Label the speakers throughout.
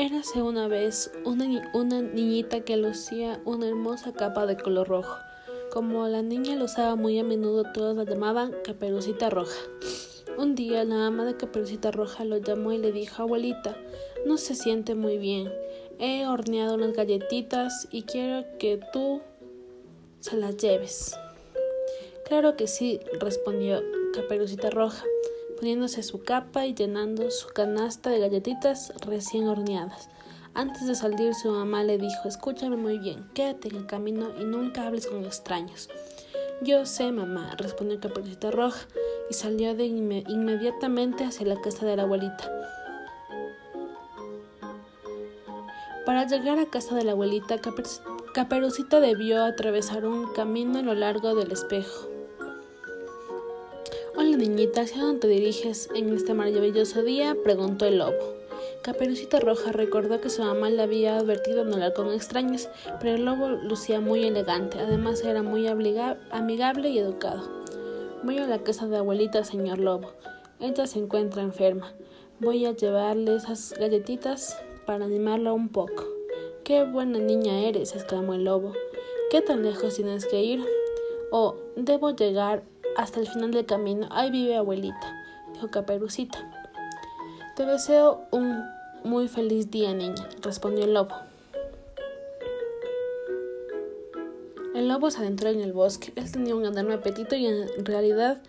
Speaker 1: Érase una vez una, una niñita que lucía una hermosa capa de color rojo. Como la niña lo usaba muy a menudo, todos la llamaban Caperucita Roja. Un día la ama de Caperucita Roja lo llamó y le dijo, abuelita, no se siente muy bien. He horneado unas galletitas y quiero que tú se las lleves. Claro que sí, respondió Caperucita Roja poniéndose su capa y llenando su canasta de galletitas recién horneadas. Antes de salir, su mamá le dijo Escúchame muy bien, quédate en el camino y nunca hables con extraños. Yo sé, mamá, respondió Caperucita Roja y salió de inmediatamente hacia la casa de la abuelita. Para llegar a casa de la abuelita, Caperucita debió atravesar un camino a lo largo del espejo. Niñita, ¿hacia dónde te diriges en este maravilloso día? preguntó el lobo. Caperucita Roja recordó que su mamá le había advertido no hablar con extraños, pero el lobo lucía muy elegante, además era muy amigable y educado. Voy a la casa de abuelita, señor lobo. Ella se encuentra enferma. Voy a llevarle esas galletitas para animarla un poco. Qué buena niña eres, exclamó el lobo. ¿Qué tan lejos tienes que ir? Oh, debo llegar hasta el final del camino. Ahí vive abuelita, dijo Caperucita. Te deseo un muy feliz día, niña, respondió el lobo. El lobo se adentró en el bosque. Él tenía un enorme apetito y en realidad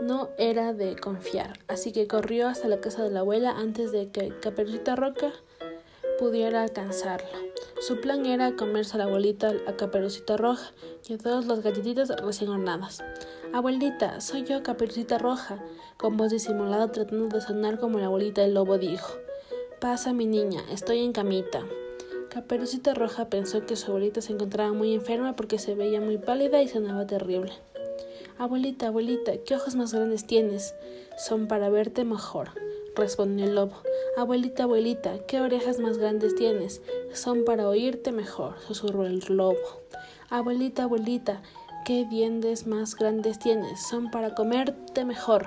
Speaker 1: no era de confiar, así que corrió hasta la casa de la abuela antes de que Caperucita Roca pudiera alcanzarlo. Su plan era comerse a la abuelita a Caperucita Roja y a todas las galletitas recién hornadas. Abuelita, soy yo, Caperucita Roja, con voz disimulada tratando de sonar como la abuelita del lobo dijo. Pasa, mi niña, estoy en camita. Caperucita Roja pensó que su abuelita se encontraba muy enferma porque se veía muy pálida y sonaba terrible. Abuelita, abuelita, ¿qué ojos más grandes tienes? Son para verte mejor, respondió el lobo. Abuelita, abuelita, ¿qué orejas más grandes tienes? Son para oírte mejor, susurró el lobo. Abuelita, abuelita, ¿Qué dientes más grandes tienes? Son para comerte mejor.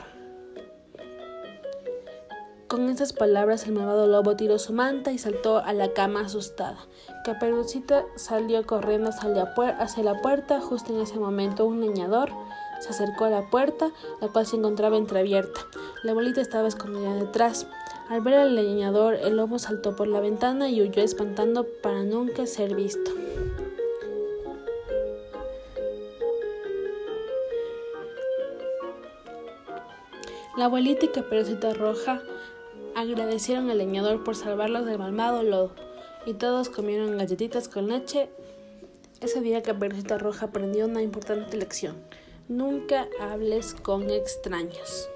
Speaker 1: Con esas palabras el malvado lobo tiró su manta y saltó a la cama asustada. Caperucita salió corriendo hacia la puerta. Justo en ese momento un leñador se acercó a la puerta, la cual se encontraba entreabierta. La abuelita estaba escondida detrás. Al ver al leñador, el lobo saltó por la ventana y huyó espantando para nunca ser visto. La abuelita y Caperucita Roja agradecieron al leñador por salvarlos del malvado lobo y todos comieron galletitas con leche. Ese día Caperucita Roja aprendió una importante lección. Nunca hables con extraños.